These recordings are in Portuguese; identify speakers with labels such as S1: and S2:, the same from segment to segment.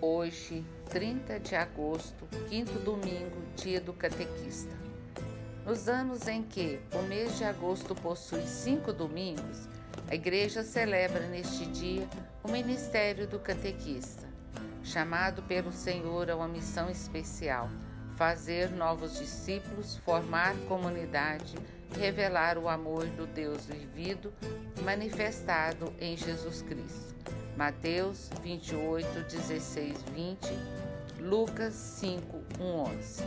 S1: Hoje, 30 de agosto, quinto domingo, dia do catequista. Nos anos em que o mês de agosto possui cinco domingos, a Igreja celebra neste dia o ministério do catequista, chamado pelo Senhor a uma missão especial: fazer novos discípulos, formar comunidade, revelar o amor do Deus vivido manifestado em Jesus Cristo. Mateus 28, 16, 20, Lucas 5, 1, 11.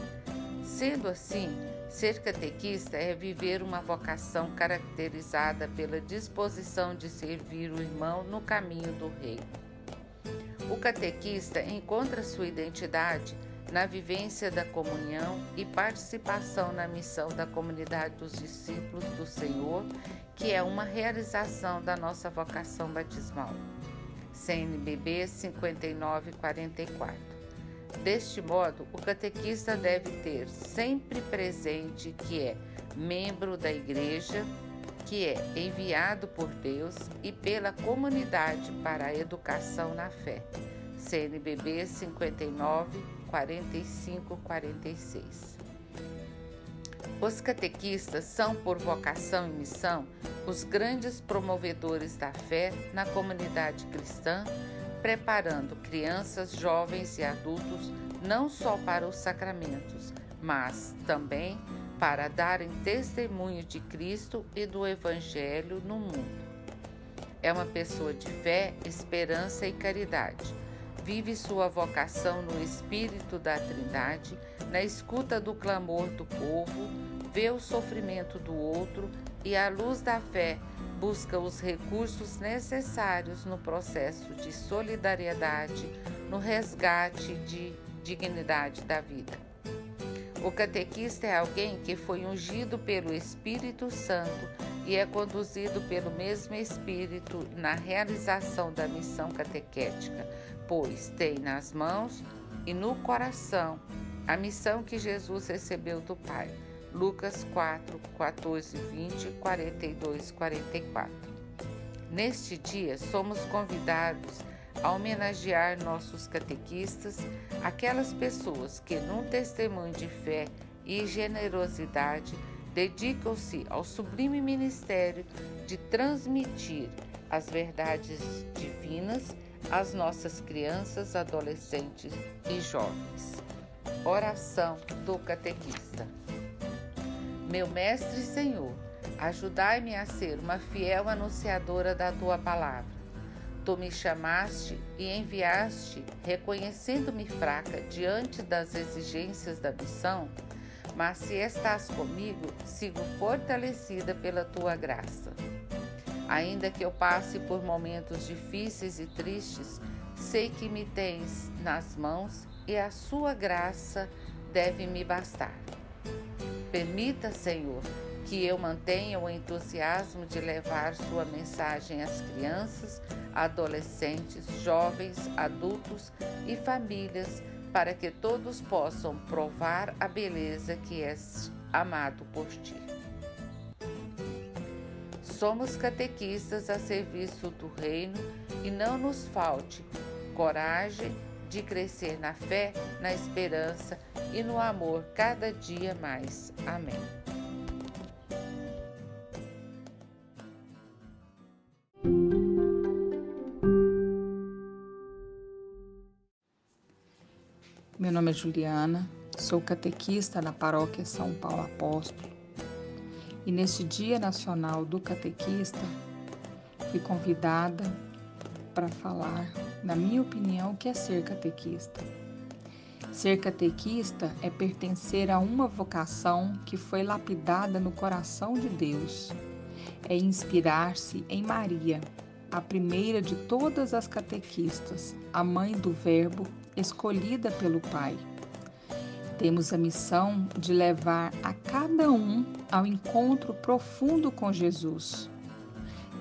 S1: Sendo assim, ser catequista é viver uma vocação caracterizada pela disposição de servir o irmão no caminho do reino. O catequista encontra sua identidade na vivência da comunhão e participação na missão da comunidade dos discípulos do Senhor, que é uma realização da nossa vocação batismal. CNBB 5944. Deste modo, o catequista deve ter sempre presente que é membro da igreja, que é enviado por Deus e pela comunidade para a educação na fé. CNBB 59 45 46. Os catequistas são, por vocação e missão, os grandes promovedores da fé na comunidade cristã, preparando crianças, jovens e adultos não só para os sacramentos, mas também para darem testemunho de Cristo e do Evangelho no mundo. É uma pessoa de fé, esperança e caridade. Vive sua vocação no espírito da Trindade, na escuta do clamor do povo, vê o sofrimento do outro e, à luz da fé, busca os recursos necessários no processo de solidariedade, no resgate de dignidade da vida. O catequista é alguém que foi ungido pelo Espírito Santo e é conduzido pelo mesmo Espírito na realização da missão catequética, pois tem nas mãos e no coração a missão que Jesus recebeu do Pai Lucas 4, 14, 20, 42, 44. Neste dia, somos convidados a homenagear nossos catequistas, aquelas pessoas que, num testemunho de fé e generosidade, dedicam-se ao sublime ministério de transmitir as verdades divinas às nossas crianças, adolescentes e jovens. Oração do Catequista. Meu Mestre e Senhor, ajudai-me a ser uma fiel anunciadora da tua palavra. Tu me chamaste e enviaste, reconhecendo-me fraca diante das exigências da missão, mas se estás comigo, sigo fortalecida pela tua graça. Ainda que eu passe por momentos difíceis e tristes, sei que me tens nas mãos e a sua graça deve me bastar. Permita, Senhor, que eu mantenha o entusiasmo de levar Sua mensagem às crianças, adolescentes, jovens, adultos e famílias, para que todos possam provar a beleza que és amado por Ti. Somos catequistas a serviço do Reino e não nos falte coragem de crescer na fé, na esperança e no amor cada dia mais. Amém.
S2: Meu nome é Juliana, sou catequista na paróquia São Paulo Apóstolo. E neste Dia Nacional do Catequista, fui convidada para falar, na minha opinião, o que é ser catequista. Ser catequista é pertencer a uma vocação que foi lapidada no coração de Deus. É inspirar-se em Maria, a primeira de todas as catequistas, a mãe do Verbo, escolhida pelo Pai. Temos a missão de levar a cada um ao encontro profundo com Jesus.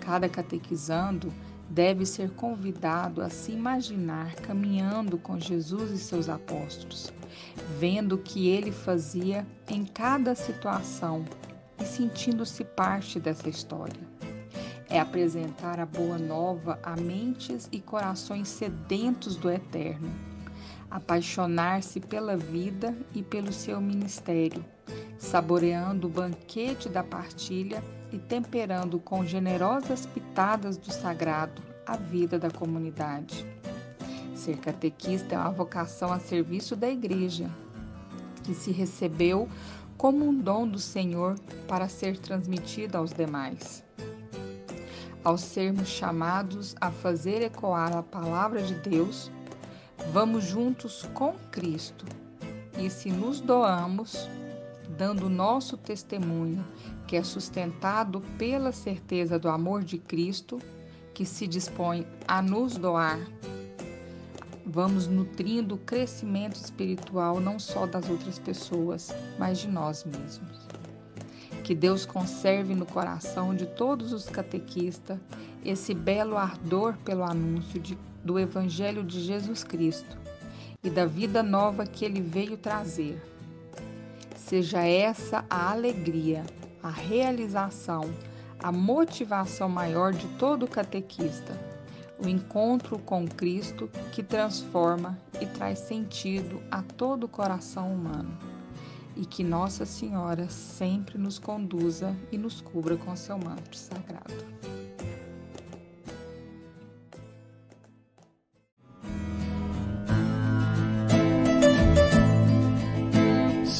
S2: Cada catequizando deve ser convidado a se imaginar caminhando com Jesus e seus apóstolos, vendo o que ele fazia em cada situação e sentindo-se parte dessa história. É apresentar a boa nova a mentes e corações sedentos do eterno, apaixonar-se pela vida e pelo seu ministério, saboreando o banquete da partilha e temperando com generosas pitadas do sagrado a vida da comunidade. Ser catequista é uma vocação a serviço da igreja, que se recebeu como um dom do Senhor para ser transmitida aos demais. Ao sermos chamados a fazer ecoar a palavra de Deus, vamos juntos com Cristo e se nos doamos, dando nosso testemunho, que é sustentado pela certeza do amor de Cristo, que se dispõe a nos doar, vamos nutrindo o crescimento espiritual não só das outras pessoas, mas de nós mesmos. Que Deus conserve no coração de todos os catequistas esse belo ardor pelo anúncio de, do Evangelho de Jesus Cristo e da vida nova que ele veio trazer. Seja essa a alegria, a realização, a motivação maior de todo catequista, o encontro com Cristo que transforma e traz sentido a todo o coração humano e que Nossa Senhora sempre nos conduza e nos cubra com seu manto sagrado.